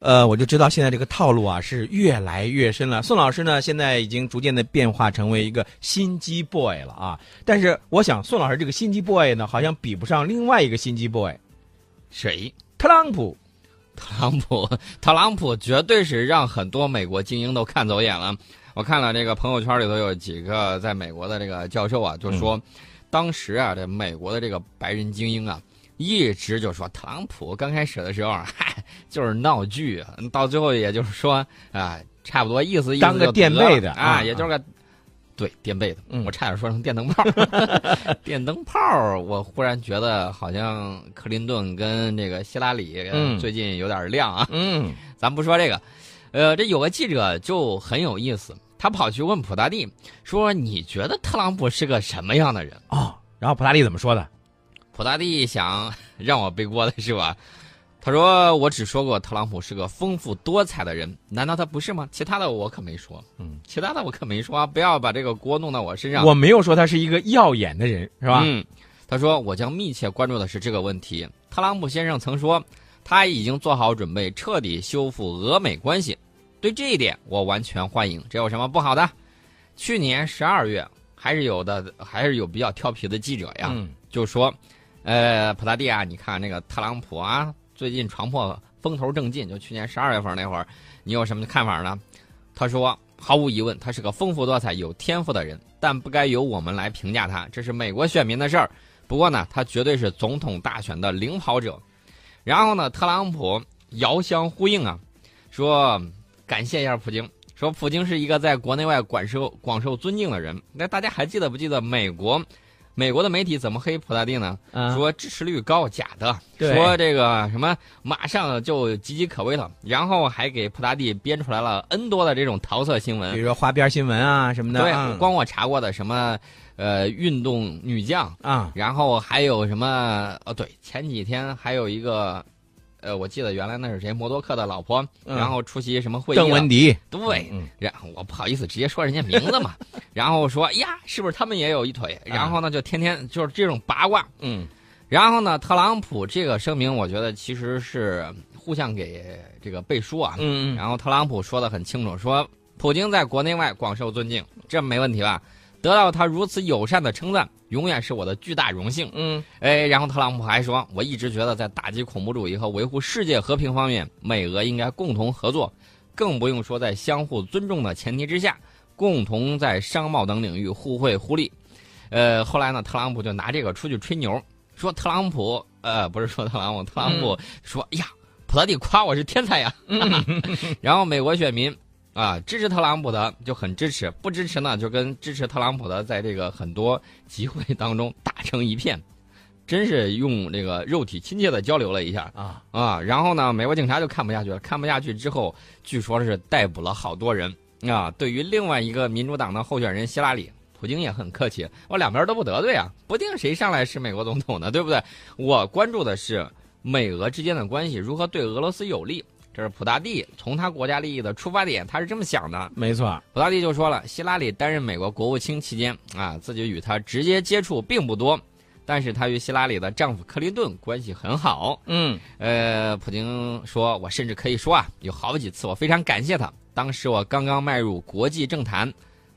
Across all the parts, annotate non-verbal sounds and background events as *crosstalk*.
呃，我就知道现在这个套路啊是越来越深了。宋老师呢，现在已经逐渐的变化成为一个心机 boy 了啊。但是我想，宋老师这个心机 boy 呢，好像比不上另外一个心机 boy，谁？特朗普。特朗普，特朗普绝对是让很多美国精英都看走眼了。我看了这个朋友圈里头有几个在美国的这个教授啊，就说，当时啊，这美国的这个白人精英啊。一直就说特朗普刚开始的时候，嗨，就是闹剧，到最后也就是说啊，差不多意思意思当个垫背的啊，也就是个对垫背的。我差点说成电灯泡，*laughs* 电灯泡。我忽然觉得好像克林顿跟这个希拉里最近有点亮啊。嗯，咱不说这个，呃，这有个记者就很有意思，他跑去问普大帝说：“你觉得特朗普是个什么样的人？”哦，然后普大帝怎么说的？普大帝想 *laughs* 让我背锅的是吧？他说：“我只说过特朗普是个丰富多彩的人，难道他不是吗？其他的我可没说。嗯，其他的我可没说，不要把这个锅弄到我身上。我没有说他是一个耀眼的人，是吧？嗯，他说我将密切关注的是这个问题。特朗普先生曾说，他已经做好准备彻底修复俄美关系。对这一点，我完全欢迎。这有什么不好的？去年十二月，还是有的，还是有比较调皮的记者呀，就说。”呃，普大帝啊，你看那个特朗普啊，最近闯破风头正劲，就去年十二月份那会儿，你有什么看法呢？他说，毫无疑问，他是个丰富多彩、有天赋的人，但不该由我们来评价他，这是美国选民的事儿。不过呢，他绝对是总统大选的领跑者。然后呢，特朗普遥相呼应啊，说感谢一下普京，说普京是一个在国内外广受广受尊敬的人。那大家还记得不记得美国？美国的媒体怎么黑普大帝呢？说支持率高，假的。说这个什么马上就岌岌可危了，然后还给普大帝编出来了 N 多的这种桃色新闻，比如说花边新闻啊什么的。对，光我查过的什么呃运动女将啊，然后还有什么哦对，前几天还有一个。呃，我记得原来那是谁，默多克的老婆，然后出席什么会议？邓文迪。对，然后我不好意思直接说人家名字嘛，*laughs* 然后说呀，是不是他们也有一腿？然后呢，就天天就是这种八卦。嗯，然后呢，特朗普这个声明，我觉得其实是互相给这个背书啊。嗯嗯。然后特朗普说的很清楚，说普京在国内外广受尊敬，这没问题吧？得到他如此友善的称赞，永远是我的巨大荣幸。嗯，哎，然后特朗普还说，我一直觉得在打击恐怖主义和维护世界和平方面，美俄应该共同合作，更不用说在相互尊重的前提之下，共同在商贸等领域互惠互利。呃，后来呢，特朗普就拿这个出去吹牛，说特朗普，呃，不是说特朗普，特朗普说，哎呀，普拉蒂夸我是天才呀。*laughs* 然后美国选民。啊，支持特朗普的就很支持，不支持呢就跟支持特朗普的在这个很多集会当中打成一片，真是用这个肉体亲切的交流了一下啊啊！然后呢，美国警察就看不下去了，看不下去之后，据说是逮捕了好多人啊。对于另外一个民主党的候选人希拉里，普京也很客气，我两边都不得罪啊，不定谁上来是美国总统呢，对不对？我关注的是美俄之间的关系如何对俄罗斯有利。这是普大帝从他国家利益的出发点，他是这么想的。没错，普大帝就说了，希拉里担任美国国务卿期间啊，自己与他直接接触并不多，但是他与希拉里的丈夫克林顿关系很好。嗯，呃，普京说，我甚至可以说啊，有好几次我非常感谢他。当时我刚刚迈入国际政坛，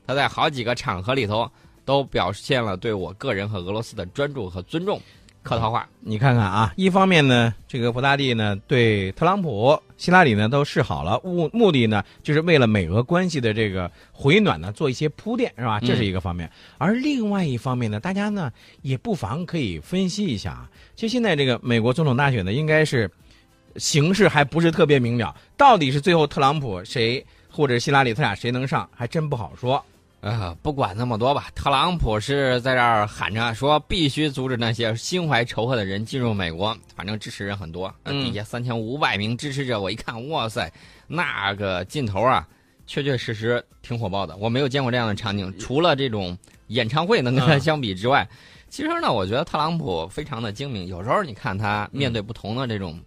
他在好几个场合里头都表现了对我个人和俄罗斯的专注和尊重。客套话，你看看啊，一方面呢，这个普大帝呢对特朗普、希拉里呢都示好了，目目的呢就是为了美俄关系的这个回暖呢做一些铺垫，是吧？这是一个方面。而另外一方面呢，大家呢也不妨可以分析一下啊，其实现在这个美国总统大选呢，应该是形势还不是特别明了，到底是最后特朗普谁或者希拉里他俩谁能上，还真不好说。呃，不管那么多吧。特朗普是在这儿喊着说，必须阻止那些心怀仇恨的人进入美国。反正支持人很多，底下三千五百名支持者，我一看，哇塞，那个劲头啊，确确实实挺火爆的。我没有见过这样的场景，除了这种演唱会能跟他相比之外，其实呢，我觉得特朗普非常的精明。有时候你看他面对不同的这种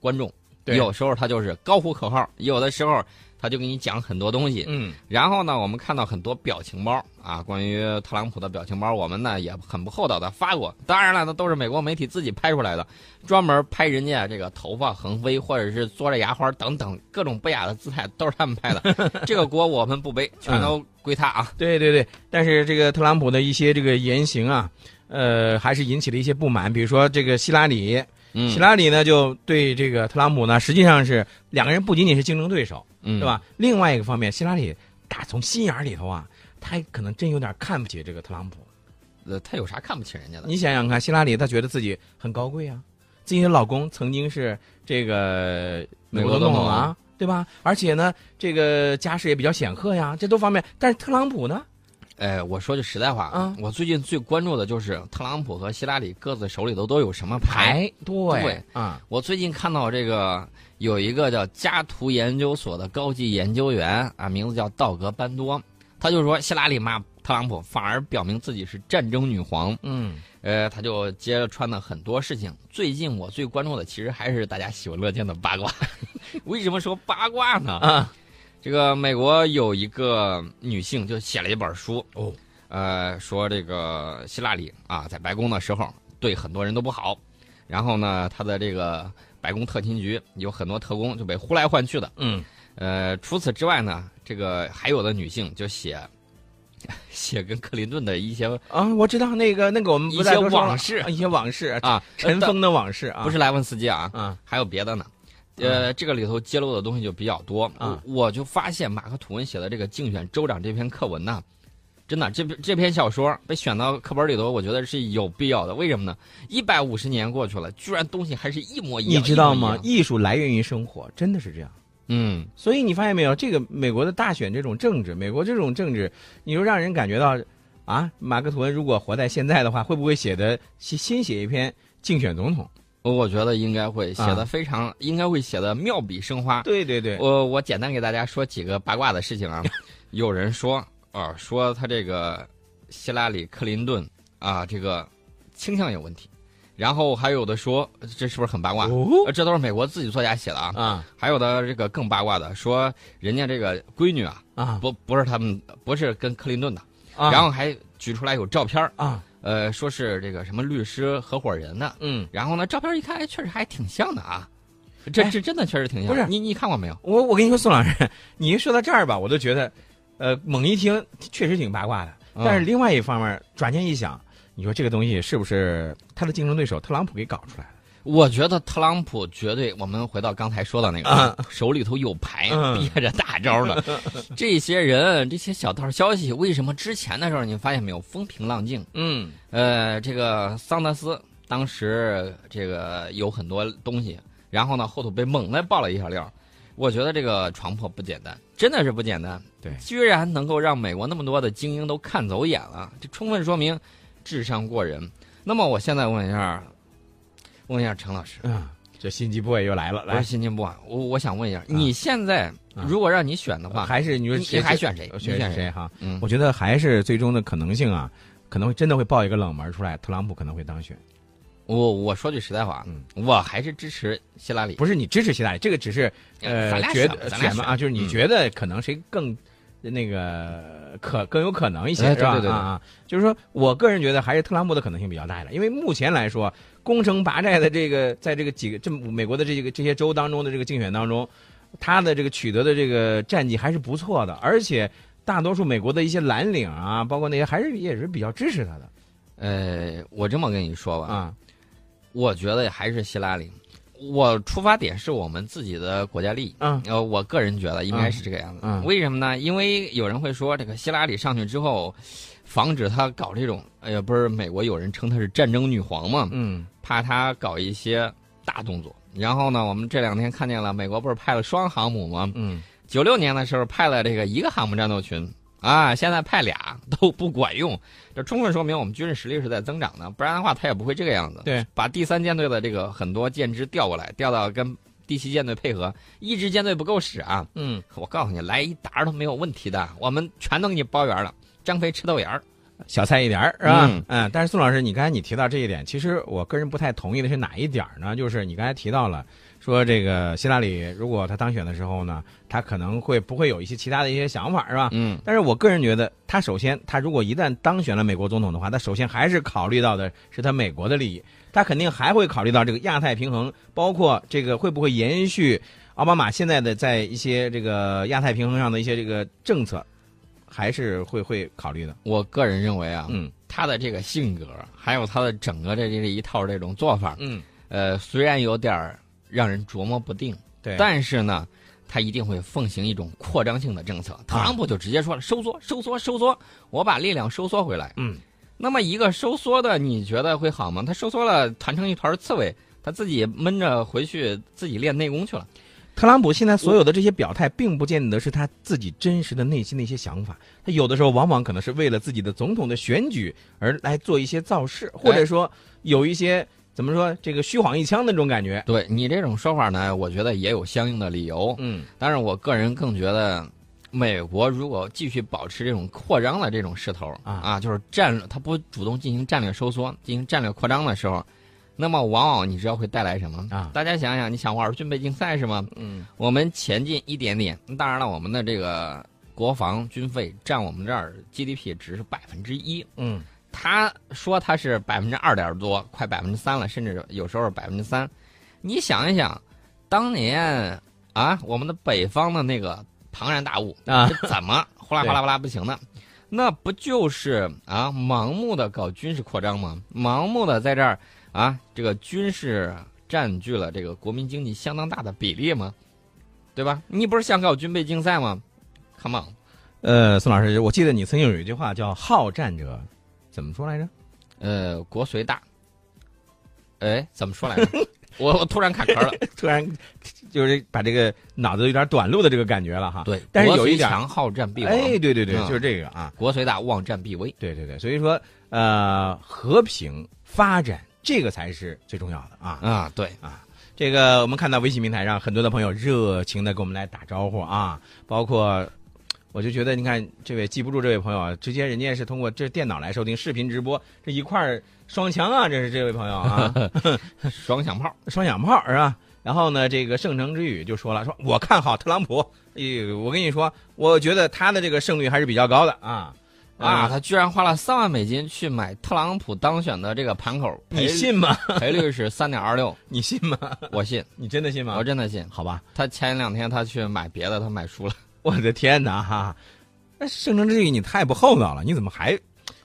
观众，对有时候他就是高呼口号，有的时候他就给你讲很多东西。嗯然后呢，我们看到很多表情包啊，关于特朗普的表情包，我们呢也很不厚道的发过。当然了，那都是美国媒体自己拍出来的，专门拍人家这个头发横飞，或者是嘬着牙花等等各种不雅的姿态，都是他们拍的。*laughs* 这个锅我们不背，全都归他啊。对对对，但是这个特朗普的一些这个言行啊，呃，还是引起了一些不满。比如说这个希拉里，嗯，希拉里呢就对这个特朗普呢，实际上是两个人不仅仅是竞争对手，嗯，对？吧？另外一个方面，希拉里打从心眼儿里头啊，他可能真有点看不起这个特朗普。呃，他有啥看不起人家的？你想想看，希拉里她觉得自己很高贵啊，自己的老公曾经是这个美国总统啊，对吧？而且呢，这个家世也比较显赫呀，这都方面。但是特朗普呢？哎，我说句实在话，嗯我最近最关注的就是特朗普和希拉里各自手里头都有什么牌。牌对对啊，我最近看到这个有一个叫加图研究所的高级研究员啊，名字叫道格班多，他就说希拉里骂特朗普，反而表明自己是战争女皇。嗯呃，他就揭穿了很多事情。最近我最关注的其实还是大家喜闻乐见的八卦。*laughs* 为什么说八卦呢？啊这个美国有一个女性就写了一本书，哦，呃，说这个希拉里啊，在白宫的时候对很多人都不好，然后呢，她的这个白宫特勤局有很多特工就被呼来唤去的。嗯呃，除此之外呢，这个还有的女性就写 *laughs* 写跟克林顿的一些啊，我知道那个那个我们不一些往事啊一些往事，啊，尘封的往事啊，不是莱文斯基啊，啊还有别的呢。呃，这个里头揭露的东西就比较多啊我我就发现马克吐温写的这个竞选州长这篇课文呢，真的这篇这篇小说被选到课本里头，我觉得是有必要的。为什么呢？一百五十年过去了，居然东西还是一模一样。你知道吗？艺术来源于生活，真的是这样。嗯，所以你发现没有，这个美国的大选这种政治，美国这种政治，你就让人感觉到，啊，马克吐温如果活在现在的话，会不会写的新新写一篇竞选总统？我觉得应该会写啊的非常，应该会写的妙笔生花。对对对，我我简单给大家说几个八卦的事情啊。*laughs* 有人说啊，说他这个希拉里·克林顿啊，这个倾向有问题。然后还有的说，这是不是很八卦？这都是美国自己作家写的啊。啊还有的这个更八卦的，说人家这个闺女啊，啊不不是他们，不是跟克林顿的，啊，然后还举出来有照片儿啊呃，说是这个什么律师合伙人的。嗯，然后呢，照片一看，哎确实还挺像的啊。这哎这真的确实挺像。不是你你看过没有？我我跟你说，宋老师，你一说到这儿吧，我都觉得，呃，猛一听确实挺八卦的。嗯但是另外一方面，转念一想，你说这个东西是不是他的竞争对手特朗普给搞出来的？我觉得特朗普绝对，我们回到刚才说的那个，啊手里头有牌，嗯憋着大招呢。*laughs* 这些人，这些小道消息，为什么之前的时候你发现没有风平浪静？嗯呃，这个桑德斯当时这个有很多东西，然后呢后头被猛的爆了一小料。我觉得这个床破不简单，真的是不简单。对居然能够让美国那么多的精英都看走眼了，这充分说明智商过人。那么我现在问一下，问一下陈老师，嗯，这心机 boy 又来了，来，新进步啊，我我想问一下，你现在啊如果让你选的话，还是你说你谁还选谁？你选选谁？哈？嗯我觉得还是最终的可能性啊，可能会真的会爆一个冷门出来，特朗普可能会当选。我我说句实在话，嗯我还是支持希拉里。不是你支持希拉里，这个只是呃觉得选吧咱啊，选就是你嗯觉得可能谁更那个可更有可能一些，哎是吧？对对对对啊啊，就是说我个人觉得还是特朗普的可能性比较大了，因为目前来说，攻城拔寨的这个在这个几个这美国的这个这些州当中的这个竞选当中，他的这个取得的这个战绩还是不错的，而且大多数美国的一些蓝领啊，包括那些还是也是比较支持他的呃，我这么跟你说吧，啊。我觉得还是希拉里。我出发点是我们自己的国家利益。嗯呃，我个人觉得应该是这个样子。嗯嗯为什么呢？因为有人会说，这个希拉里上去之后，防止他搞这种，哎呀，不是美国有人称她是战争女皇嘛，嗯怕她搞一些大动作。然后呢，我们这两天看见了，美国不是派了双航母吗？嗯九六年的时候派了这个一个航母战斗群啊，现在派俩都不管用，这充分说明我们军事实力是在增长的，不然的话他也不会这个样子。对，把第三舰队的这个很多舰只调过来，调到跟第七舰队配合，一支舰队不够使啊。嗯，我告诉你，来一打都没有问题的，我们全都给你包圆了。张飞吃豆芽儿，小菜一碟儿是吧？嗯嗯，但是宋老师，你刚才你提到这一点，其实我个人不太同意的是哪一点儿呢？就是你刚才提到了说这个希拉里如果他当选的时候呢，他可能会不会有一些其他的一些想法，是吧？嗯，但是我个人觉得，他首先，他如果一旦当选了美国总统的话，他首先还是考虑到的是他美国的利益，他肯定还会考虑到这个亚太平衡，包括这个会不会延续奥巴马现在的在一些这个亚太平衡上的一些这个政策，还是会会考虑的。我个人认为啊，嗯他的这个性格，还有他的整个这这一套这种做法，嗯，呃，虽然有点儿让人琢磨不定，对，但是呢，他一定会奉行一种扩张性的政策。特朗普就直接说了：收缩，收缩，收缩，我把力量收缩回来。嗯，那么一个收缩的，你觉得会好吗？他收缩了，团成一团刺猬，他自己闷着回去自己练内功去了。特朗普现在所有的这些表态，并不见得是他自己真实的内心的一些想法，他有的时候往往可能是为了自己的总统的选举而来做一些造势，或者说有一些怎么说这个虚晃一枪的那种感觉。对你这种说法呢，我觉得也有相应的理由。嗯但是我个人更觉得，美国如果继续保持这种扩张的这种势头啊啊就是战略，他不主动进行战略收缩、进行战略扩张的时候，那么往往你知道会带来什么？啊大家想想，你想玩军备竞赛是吗？嗯我们前进一点点，当然了，我们的这个国防军费占我们这儿 GDP 值是百分之一，嗯他说他是百分之二点多，快百分之三了，甚至有时候百分之三。你想一想，当年啊，我们的北方的那个庞然大物啊，是怎么 *laughs* 呼啦呼啦哗啦不行的？那不就是啊，盲目的搞军事扩张吗？盲目的在这儿啊，这个军事占据了这个国民经济相当大的比例吗？对吧？你不是想搞军备竞赛吗？Come on，呃，宋老师，我记得你曾经有一句话叫“好战者”，怎么说来着？呃，国虽大，哎，怎么说来着？*laughs* 我我突然卡壳了。*laughs* 突然就是把这个脑子有点短路的这个感觉了哈。对，但是有一点强好战必亡。哎，对对对，嗯就是这个啊。国虽大，望战必危。对对对，所以说呃，和平发展这个才是最重要的啊。啊，对啊，这个我们看到微信平台上很多的朋友热情的给我们来打招呼啊，包括我就觉得你看这位记不住这位朋友啊，直接人家是通过这电脑来收听视频直播，这一块儿双枪啊，这是这位朋友啊，*laughs* 双响炮。双响炮是吧？然后呢，这个圣城之语就说了，说我看好特朗普，哎，我跟你说，我觉得他的这个胜率还是比较高的啊啊，他居然花了三万美金去买特朗普当选的这个盘口，你信吗？*laughs* 赔率是三点二六，你信吗？我信，你真的信吗？我真的信。好吧，他前两天他去买别的，他买输了。我的天哪哈！那圣城之语你太不厚道了，你怎么还？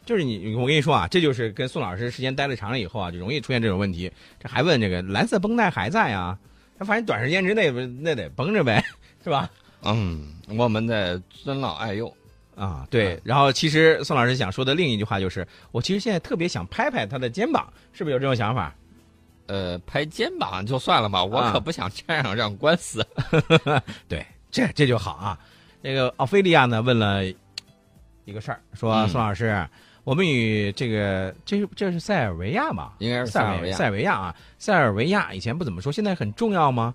就是你，我跟你说啊，这就是跟宋老师时间待的长了以后啊，就容易出现这种问题。这还问这个蓝色绷带还在啊？他反正短时间之内不那得绷着呗，是吧？嗯，我们得尊老爱幼。啊，对。然后其实宋老师想说的另一句话就是，我其实现在特别想拍拍他的肩膀，是不是有这种想法？呃，拍肩膀就算了吧，我啊可不想这样让官司。*laughs* 对，这这就好啊。那个奥菲利亚呢问了一个事儿，说、嗯宋老师，我们与这个这是这是塞尔维亚吧？应该是塞尔塞尔维亚塞尔维亚啊，塞尔维亚以前不怎么说，现在很重要吗？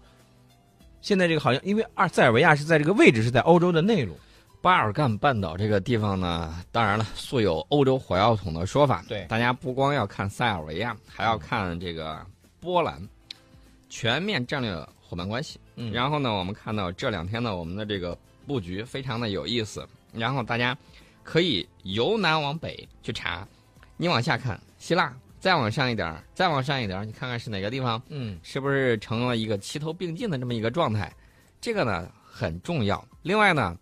现在这个好像因为二塞尔维亚是在这个位置是在欧洲的内陆，巴尔干半岛这个地方呢，当然了，素有欧洲火药桶的说法。对大家不光要看塞尔维亚，还要看这个波兰，全面战略伙伴关系。嗯然后呢，我们看到这两天呢，我们的这个布局非常的有意思。然后大家可以由南往北去查，你往下看希腊，再往上一点儿，再往上一点儿，你看看是哪个地方，嗯是不是成了一个齐头并进的这么一个状态？这个呢很重要。另外呢，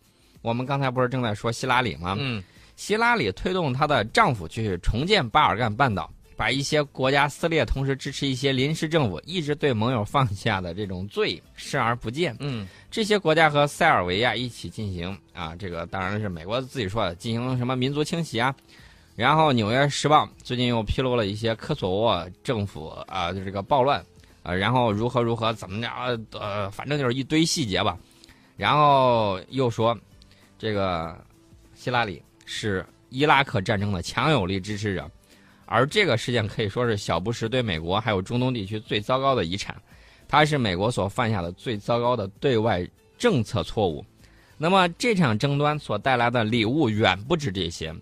我们刚才不是正在说希拉里吗？嗯希拉里推动她的丈夫去重建巴尔干半岛，把一些国家撕裂，同时支持一些临时政府一直对盟友放下的这种罪视而不见。嗯这些国家和塞尔维亚一起进行啊，这个当然是美国自己说的，进行什么民族清洗啊。然后《纽约时报》最近又披露了一些科索沃政府啊，就这个暴乱啊，然后如何如何怎么着，呃，反正就是一堆细节吧。然后又说，这个希拉里是伊拉克战争的强有力支持者，而这个事件可以说是小布什对美国还有中东地区最糟糕的遗产。它是美国所犯下的最糟糕的对外政策错误。那么这场争端所带来的礼物远不止这些，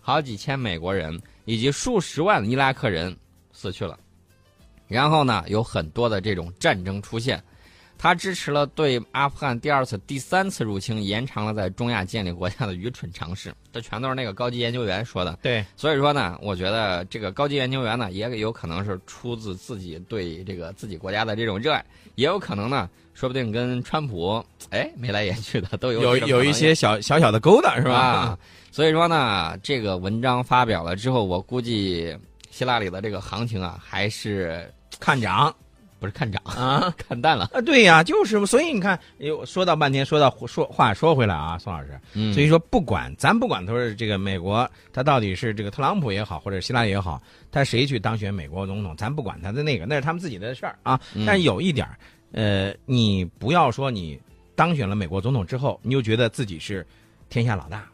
好几千美国人以及数十万伊拉克人死去了。然后呢，有很多的这种战争出现，他支持了对阿富汗第二次、第三次入侵，延长了在中亚建立国家的愚蠢尝试。这全都是那个高级研究员说的。对，所以说呢，我觉得这个高级研究员呢，也有可能是出自自己对这个自己国家的这种热爱，也有可能呢，说不定跟川普哎眉来眼去的都有有有一些小小小的勾搭是吧？啊，所以说呢，这个文章发表了之后，我估计希拉里的这个行情啊，还是看涨。不是看涨啊，*laughs* 看淡了啊！对呀，就是所以你看，又说到半天，说到说话说回来啊，宋老师，嗯，所以说不管咱不管，他是这个美国，他到底是这个特朗普也好，或者希拉里也好，他谁去当选美国总统，咱不管他的那个，那是他们自己的事儿啊。但是有一点呃，你不要说你当选了美国总统之后，你就觉得自己是天下老大，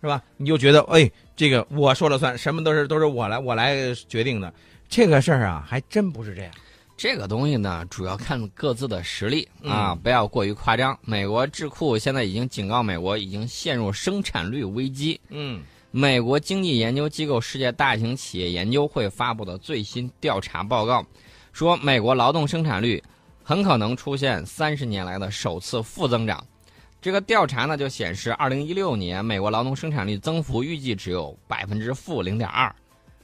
是吧？你就觉得哎，这个我说了算，什么都是都是我来我来决定的，这个事儿啊，还真不是这样。这个东西呢，主要看各自的实力啊，嗯不要过于夸张。美国智库现在已经警告美国已经陷入生产率危机。嗯，美国经济研究机构世界大型企业研究会发布的最新调查报告说，美国劳动生产率很可能出现三十年来的首次负增长。这个调查呢就显示，二零一六年美国劳动生产率增幅预计只有百分之负零点二。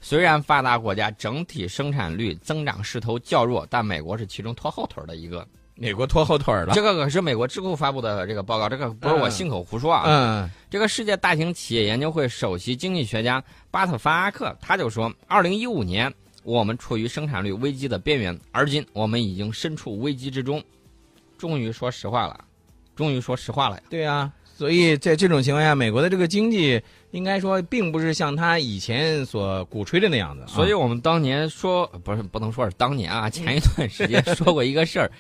虽然发达国家整体生产率增长势头较弱，但美国是其中拖后腿的一个。美国拖后腿了。这个可是美国智库发布的这个报告，这个不是我信口胡说啊。嗯，这个世界大型企业研究会首席经济学家巴特法阿克他就说，二零一五年我们处于生产率危机的边缘，而今我们已经身处危机之中。终于说实话了，终于说实话了呀。对啊，所以在这种情况下，美国的这个经济应该说并不是像他以前所鼓吹的那样子。所以我们当年说，不是不能说是当年啊，前一段时间 *laughs* 说过一个事儿，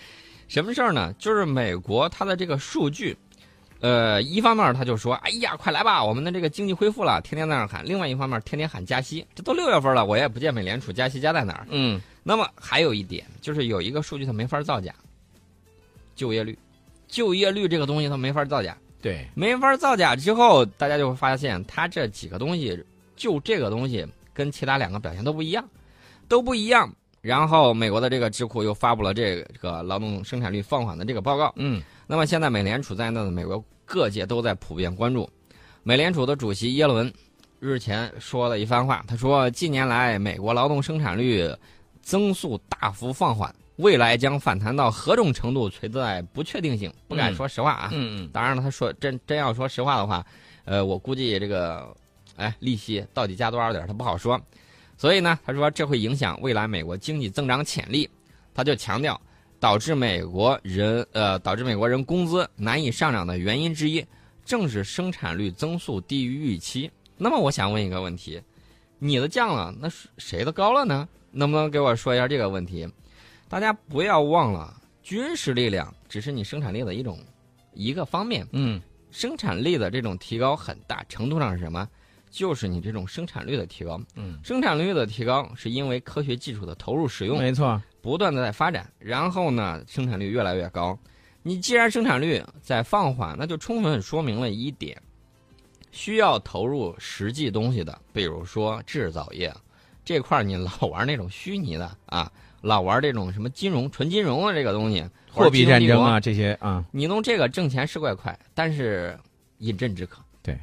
什么事儿呢？就是美国它的这个数据，呃，一方面他就说，哎呀，快来吧，我们的这个经济恢复了，天天在那儿喊；另外一方面，天天喊加息，这都六月份了，我也不见美联储加息加在哪儿。嗯，那么还有一点就是有一个数据它没法造假，就业率，就业率这个东西它没法造假。对，没法造假之后，大家就会发现，它这几个东西，就这个东西跟其他两个表现都不一样，都不一样。然后，美国的这个智库又发布了这个这个劳动生产率放缓的这个报告。嗯，那么现在美联储在内的美国各界都在普遍关注。美联储的主席耶伦日前说了一番话，他说：近年来美国劳动生产率增速大幅放缓，未来将反弹到何种程度存在不确定性，不敢说实话啊。嗯嗯，当然了，他说真真要说实话的话，呃，我估计这个，哎，利息到底加多少点儿，他不好说。所以呢，他说这会影响未来美国经济增长潜力。他就强调，导致美国人呃导致美国人工资难以上涨的原因之一，正是生产率增速低于预期。那么我想问一个问题：你的降了，那是谁的高了呢？能不能给我说一下这个问题？大家不要忘了，军事力量只是你生产力的一种一个方面。嗯，生产力的这种提高，很大程度上是什么？就是你这种生产率的提高。嗯，生产率的提高是因为科学技术的投入使用，没错。不断的在发展，然后呢，生产率越来越高。你既然生产率在放缓，那就充分说明了一点：需要投入实际东西的，比如说制造业这块儿，你老玩那种虚拟的啊，老玩这种什么金融、纯金融的这个东西，*laughs* 货币战争啊，这些啊，你弄这个挣钱是怪快，但是饮鸩止渴。对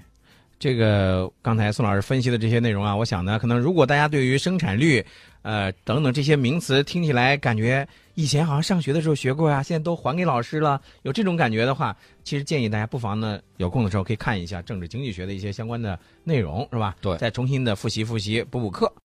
这个刚才宋老师分析的这些内容啊，我想呢，可能如果大家对于生产率，呃等等这些名词听起来感觉以前好像上学的时候学过呀、现在都还给老师了，有这种感觉的话，其实建议大家不妨呢有空的时候可以看一下政治经济学的一些相关的内容，是吧？对再重新的复习复习，补补课。